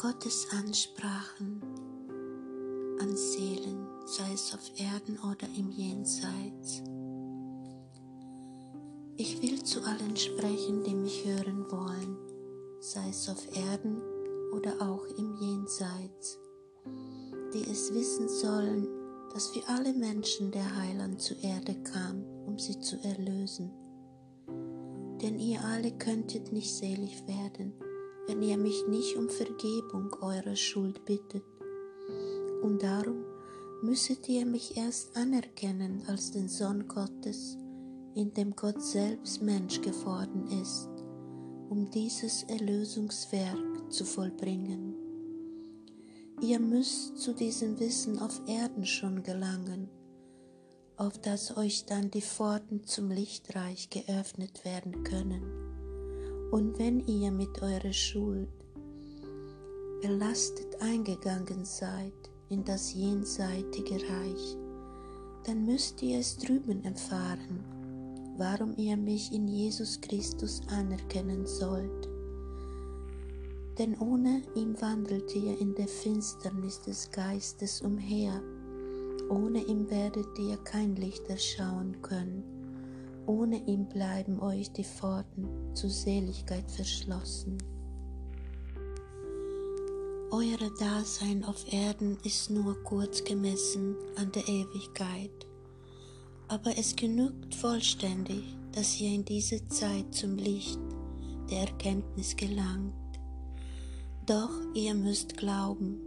Gottes Ansprachen an Seelen, sei es auf Erden oder im Jenseits. Ich will zu allen sprechen, die mich hören wollen, sei es auf Erden oder auch im Jenseits, die es wissen sollen, dass für alle Menschen der Heiland zur Erde kam, um sie zu erlösen. Denn ihr alle könntet nicht selig werden, wenn ihr mich nicht um Vergebung eurer Schuld bittet. Und darum müsstet ihr mich erst anerkennen als den Sohn Gottes, in dem Gott selbst Mensch geworden ist, um dieses Erlösungswerk zu vollbringen. Ihr müsst zu diesem Wissen auf Erden schon gelangen, auf das euch dann die Pforten zum Lichtreich geöffnet werden können und wenn ihr mit eurer Schuld belastet eingegangen seid in das jenseitige Reich, dann müsst ihr es drüben erfahren, warum ihr mich in Jesus Christus anerkennen sollt. Denn ohne ihn wandelt ihr in der Finsternis des Geistes umher, ohne ihn werdet ihr kein Licht erschauen können ohne ihn bleiben euch die Pforten zur Seligkeit verschlossen. Euer Dasein auf Erden ist nur kurz gemessen an der Ewigkeit, aber es genügt vollständig, dass ihr in diese Zeit zum Licht der Erkenntnis gelangt. Doch ihr müsst glauben,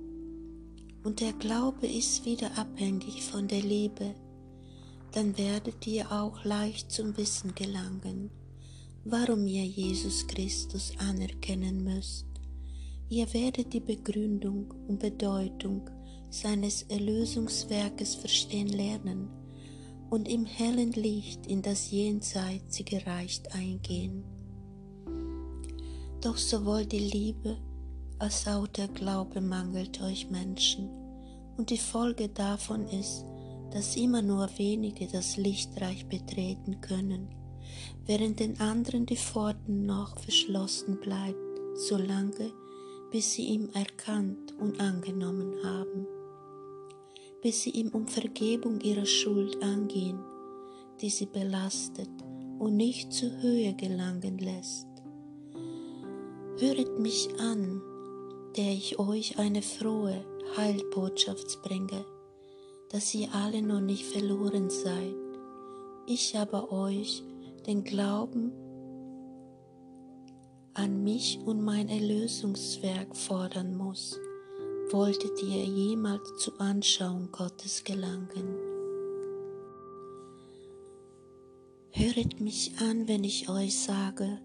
und der Glaube ist wieder abhängig von der Liebe, dann werdet ihr auch leicht zum Wissen gelangen, warum ihr Jesus Christus anerkennen müsst. Ihr werdet die Begründung und Bedeutung seines Erlösungswerkes verstehen lernen und im hellen Licht in das jenseitige Reich eingehen. Doch sowohl die Liebe als auch der Glaube mangelt euch Menschen, und die Folge davon ist, dass immer nur wenige das Lichtreich betreten können, während den anderen die Pforten noch verschlossen bleibt, solange bis sie ihm erkannt und angenommen haben, bis sie ihm um Vergebung ihrer Schuld angehen, die sie belastet und nicht zur Höhe gelangen lässt. Höret mich an, der ich euch eine frohe Heilbotschaft bringe, dass ihr alle noch nicht verloren seid. Ich aber euch den Glauben an mich und mein Erlösungswerk fordern muss. Wolltet ihr jemals zur Anschauung Gottes gelangen? Höret mich an, wenn ich euch sage,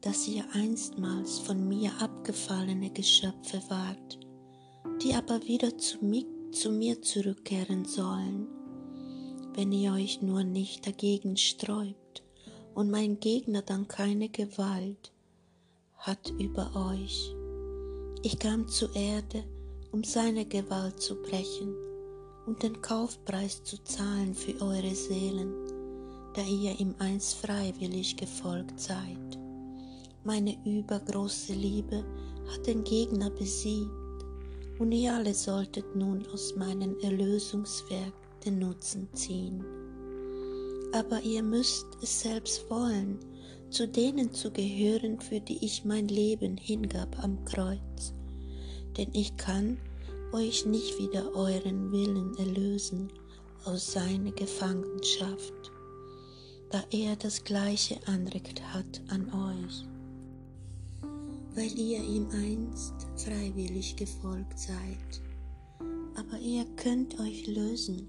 dass ihr einstmals von mir abgefallene Geschöpfe wart, die aber wieder zu mir zu mir zurückkehren sollen, wenn ihr euch nur nicht dagegen sträubt und mein Gegner dann keine Gewalt hat über euch. Ich kam zur Erde, um seine Gewalt zu brechen und den Kaufpreis zu zahlen für eure Seelen, da ihr ihm einst freiwillig gefolgt seid. Meine übergroße Liebe hat den Gegner besiegt und ihr alle solltet nun aus meinem Erlösungswerk den Nutzen ziehen. Aber ihr müsst es selbst wollen, zu denen zu gehören, für die ich mein Leben hingab am Kreuz. Denn ich kann euch nicht wieder euren Willen erlösen aus seiner Gefangenschaft, da er das gleiche Anrecht hat an euch weil ihr ihm einst freiwillig gefolgt seid. Aber ihr könnt euch lösen,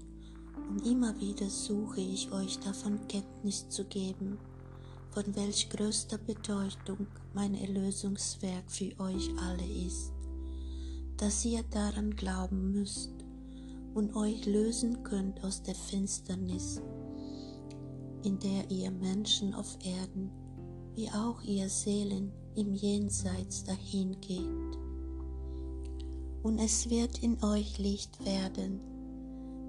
und immer wieder suche ich euch davon Kenntnis zu geben, von welch größter Bedeutung mein Erlösungswerk für euch alle ist, dass ihr daran glauben müsst und euch lösen könnt aus der Finsternis, in der ihr Menschen auf Erden, wie auch ihr Seelen im Jenseits dahin geht. Und es wird in euch Licht werden.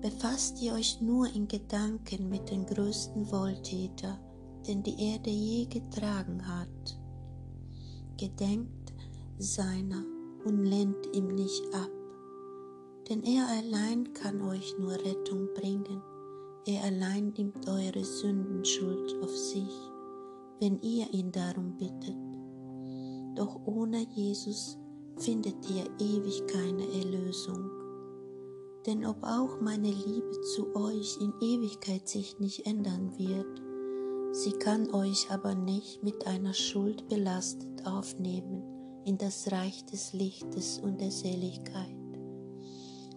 Befasst ihr euch nur in Gedanken mit den größten Wohltäter, den die Erde je getragen hat. Gedenkt seiner und lehnt ihm nicht ab. Denn er allein kann euch nur Rettung bringen. Er allein nimmt eure Sündenschuld auf sich, wenn ihr ihn darum bittet. Doch ohne Jesus findet ihr ewig keine Erlösung. Denn ob auch meine Liebe zu euch in Ewigkeit sich nicht ändern wird, sie kann euch aber nicht mit einer Schuld belastet aufnehmen in das Reich des Lichtes und der Seligkeit,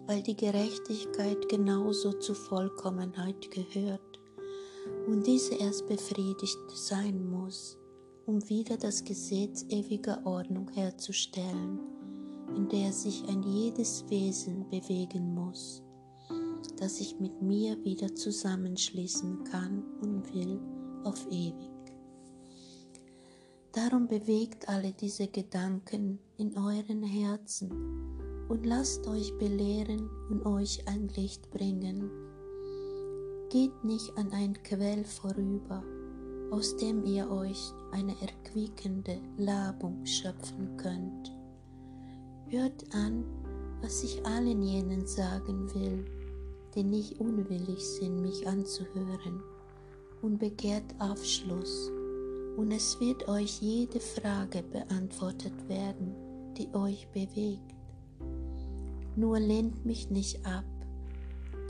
weil die Gerechtigkeit genauso zur Vollkommenheit gehört und diese erst befriedigt sein muss, um wieder das Gesetz ewiger Ordnung herzustellen in der sich ein jedes Wesen bewegen muss, das sich mit mir wieder zusammenschließen kann und will auf ewig. Darum bewegt alle diese Gedanken in euren Herzen und lasst euch belehren und euch ein Licht bringen. Geht nicht an ein Quell vorüber, aus dem ihr euch eine erquickende Labung schöpfen könnt. Hört an, was ich allen jenen sagen will, die nicht unwillig sind, mich anzuhören, und begehrt Aufschluss, und es wird euch jede Frage beantwortet werden, die euch bewegt. Nur lehnt mich nicht ab,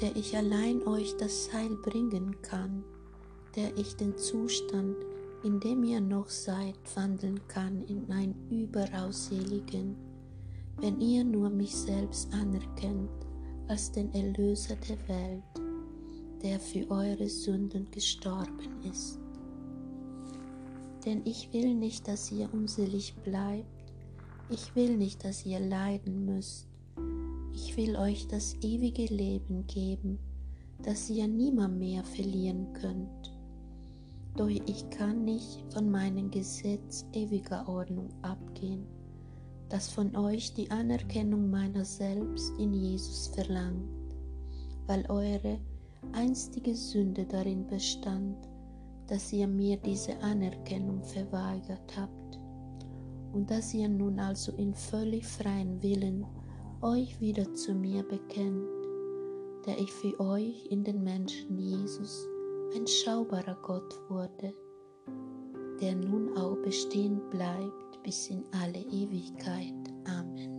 der ich allein euch das Heil bringen kann, der ich den Zustand, in dem ihr noch seid, wandeln kann in einen überaus seligen, wenn ihr nur mich selbst anerkennt als den Erlöser der Welt, der für eure Sünden gestorben ist. Denn ich will nicht, dass ihr unselig bleibt, ich will nicht, dass ihr leiden müsst, ich will euch das ewige Leben geben, das ihr niemand mehr verlieren könnt. Doch ich kann nicht von meinem Gesetz ewiger Ordnung abgehen das von euch die Anerkennung meiner selbst in Jesus verlangt, weil eure einstige Sünde darin bestand, dass ihr mir diese Anerkennung verweigert habt und dass ihr nun also in völlig freien Willen euch wieder zu mir bekennt, der ich für euch in den Menschen Jesus ein schaubarer Gott wurde, der nun auch bestehen bleibt bis in alle Ewigkeit. Amen.